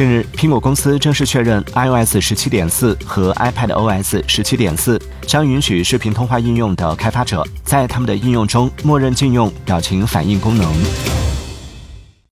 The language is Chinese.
近日苹果公司正式确认 ios 十七点四和 ipad os 十七点四将允许视频通话应用的开发者在他们的应用中默认禁用表情反应功能。